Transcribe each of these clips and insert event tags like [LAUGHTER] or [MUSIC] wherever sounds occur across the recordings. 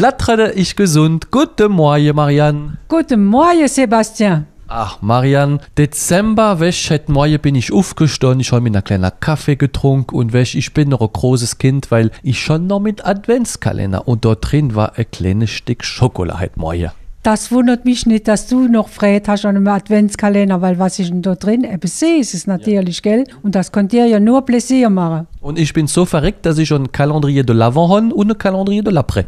Blattrede ich gesund. Guten Morgen, Marianne. Guten Morgen, Sebastian. Ach, Marianne, Dezember, wäsch, heute Morgen bin ich aufgestanden, ich habe mir einen kleinen Kaffee getrunken und wäsch, ich bin noch ein großes Kind, weil ich schon noch mit Adventskalender und dort drin war ein kleines Stück Schokolade heute Morgen. Das wundert mich nicht, dass du noch Fred hast an einem Adventskalender, weil was ist denn da drin? ABC ist es natürlich, gell? Und das kann dir ja nur Pläsier machen. Und ich bin so verreckt, dass ich schon ein Calendrier de l'Avant habe und ein Calendrier de l'après.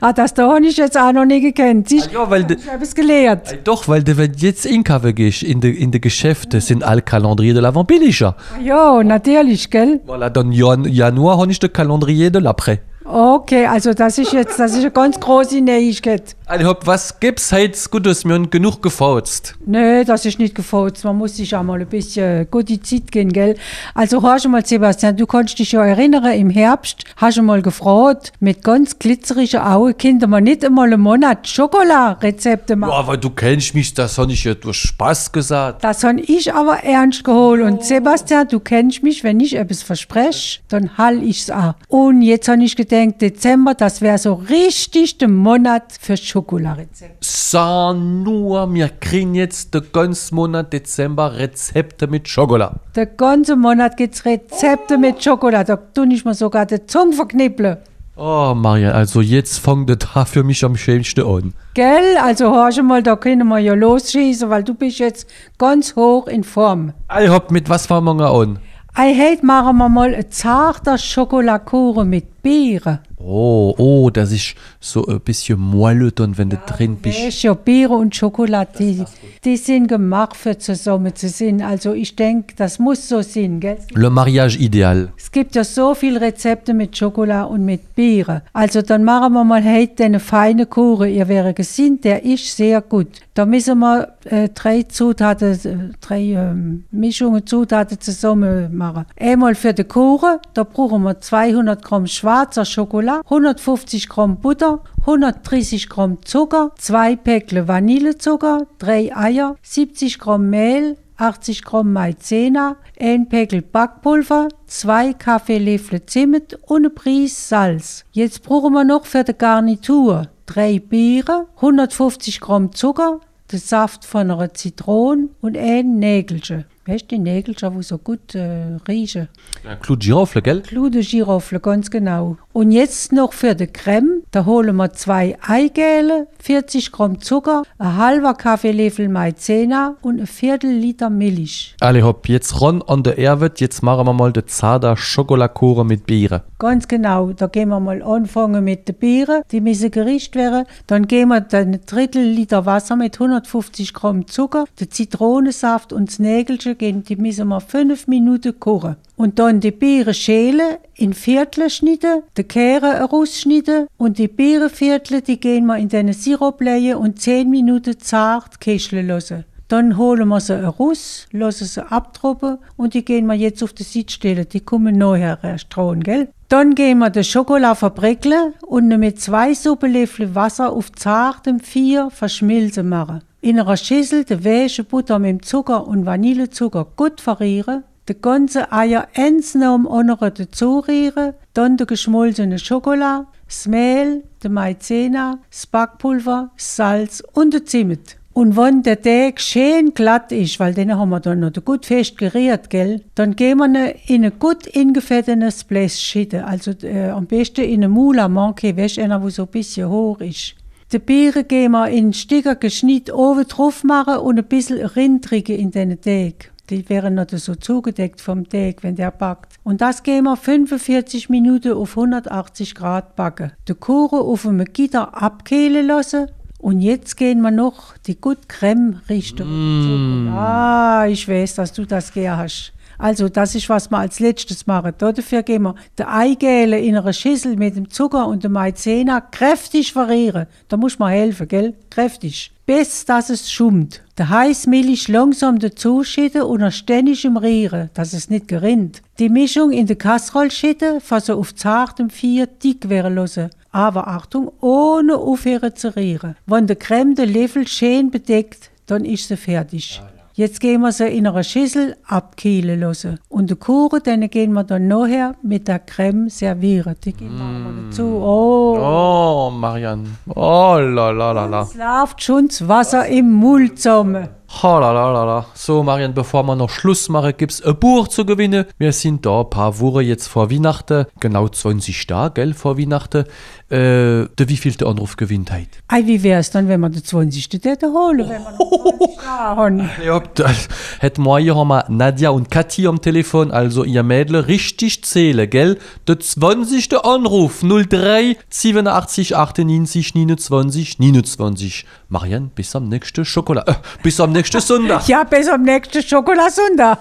Ah, das da habe ich jetzt auch noch nie gekannt. Siehst, Ah, ja, weil ich habe es gelehrt. Doch, weil de, wenn jetzt einkaufen gehst, in de, in de Geschäfte sind alle Calendrier de l'Avant billiger. Ja, natürlich, gell? Voilà, dann Jan, Januar habe ich den Calendrier de l'après. Okay, also das ist jetzt, das ist eine ganz große Neuigkeit. Also, was gibt's heute Gutes? Wir haben genug gefauzt. Nö, das ist nicht gefällt. Man muss sich auch mal ein bisschen gute Zeit gehen, gell? Also, hast du mal, Sebastian, du kannst dich ja erinnern, im Herbst hast du mal gefragt, mit ganz glitzerigen Augen, könnte man nicht einmal einen Monat Schokoladrezepte machen? Ja, aber du kennst mich, das habe ich ja durch Spaß gesagt. Das habe ich aber ernst geholt. Und Sebastian, du kennst mich, wenn ich etwas verspreche, dann hall ich's auch. Und jetzt habe ich gedacht, Dezember, das wäre so richtig der Monat für Schokoladrezepte. So, nur, wir kriegen jetzt den ganzen Monat Dezember Rezepte mit Schokolade. Der ganze Monat gibt's Rezepte mit Schokolade. Da tue ich mir sogar die Zunge verknippeln. Oh, Maria, also jetzt fängt der Tag für mich am schönsten an. Gell? Also hör schon mal, da können wir ja losschießen, weil du bist jetzt ganz hoch in Form. Also, hopp, mit was fangen wir an? I hate machen wir mal ein zarter Schokoladkuchen mit Beeren. Oh, oh, das ist so ein bisschen moelleux dann, wenn du drin bist. Weißt ja, Beeren und Schokolade, die, die sind gemacht für zusammen zu sein. Also ich denke, das muss so sein, gell? Le mariage idéal. Es gibt ja so viele Rezepte mit Schokolade und mit Beeren. Also dann machen wir mal heute einen feinen Kuchen. Ihr wäre gesinnt, der ist sehr gut. Da müssen wir äh, drei Zutaten, äh, drei ähm, Mischungen Zutaten zusammen machen. Einmal für den Kuchen, da brauchen wir 200 Gramm schwarzer Schokolade, 150 Gramm Butter, 130 Gramm Zucker, zwei Päckle Vanillezucker, drei Eier, 70 Gramm Mehl, 80 Gramm Maizena, ein Päckel Backpulver, zwei Kaffeelöffel Zimt und eine Prise Salz. Jetzt brauchen wir noch für die Garnitur drei Beeren, 150 Gramm Zucker, den Saft von einer Zitrone und ein Nägelchen. Weißt du, die Nägelchen, die so gut äh, riechen? Clou de Girofle, gell? Glude Girofle, ganz genau. Und jetzt noch für die Creme, da holen wir zwei Eigelbe, 40 Gramm Zucker, ein halber Kaffeelöffel Maizena und ein Viertel Liter Milch. Alle hopp, jetzt ran an der Erwet, jetzt machen wir mal den zarter Schokoladkuchen mit Beeren. Ganz genau, da gehen wir mal anfangen mit den Beeren, die müssen gerischt werden. Dann geben wir dann ein Drittel Liter Wasser mit 150 Gramm Zucker, den Zitronensaft und das Nägelchen, die müssen wir fünf Minuten kochen. Und dann die Beeren schälen, in Viertel schneiden, die Kehren rausschneiden und die Beerenviertel, die gehen wir in den Sirup legen und 10 Minuten zart köcheln lassen. Dann holen wir sie raus, lassen sie abtropfen und die gehen wir jetzt auf die Seite stellen. Die kommen nachher erst dran, gell? Dann gehen wir den Schokolade verbrickeln und mit zwei Suppenlöffel Wasser auf zartem Vier verschmilzen machen. In einer Schüssel die weiche Butter mit Zucker und Vanillezucker gut verrieren, die ganze Eier eins nach dem anderen dazu rühren, dann die geschmolzene Schokolade, das Mehl, die Maizena, das Backpulver, das Salz und der Zimt. Und wenn der Teig schön glatt ist, weil den haben wir dann noch gut fest geriert, gell, dann gehen wir ihn in ein gut ingefettetes Blech schütten. Also äh, am besten in eine Moule manche, weißt einer, wo so ein bisschen hoch ist. Die Beeren gehen wir in Stücke geschnitten oben drauf machen und ein bisschen Rindrige in den Teig. Die wären noch so zugedeckt vom Teig, wenn der backt. Und das gehen wir 45 Minuten auf 180 Grad backen. Den Kuchen auf einem Gitter abkehlen lassen. Und jetzt gehen wir noch die gut Creme Richtung. Ah, ich weiß, dass du das gern hast. Also, das ist, was wir als letztes machen. Dafür gehen wir die Eigelbe in einer Schüssel mit dem Zucker und dem Maizena kräftig verrieren. Da muss man helfen, gell? Kräftig. Bis dass es schummt. Der heiße Milch langsam dazuschütten und ständig im Rieren, dass es nicht gerinnt. Die Mischung in die Kasserole schütten, fassen auf zartem Vier dick werden lassen. Aber Achtung, ohne aufhören zu rieren. Wenn der Creme den Löffel schön bedeckt, dann ist sie fertig. Jetzt gehen wir sie in einer Schüssel abkühlen lassen. Und den Kuchen, den gehen wir dann nachher mit der Creme servieren. Die geben wir dazu. Oh, Marian. Oh, la, la, la, la. Es läuft schon das Wasser im Mund zusammen. Ha, la, la, la, la. So, Marian, bevor wir noch Schluss machen, gibt's ein Buch zu gewinnen. Wir sind da ein paar Wochen jetzt vor Weihnachten, genau 20 Tage, gell, vor Weihnachten. Äh, der wievielte Anruf gewinnt heute? Ei, wie wär's dann, wenn wir den 20. dort holen, wenn wir noch 20 da haben? [LAUGHS] Ja, das morgen haben wir Nadja und Kathi am Telefon, also ihr Mädel, richtig zählen, gell? Der 20. Anruf 03 87 98 29 29. Marian, bis am nächsten Schokolade, äh, bis am nächsten Sonntag. Ja, bis am nächsten Schokolasonntag.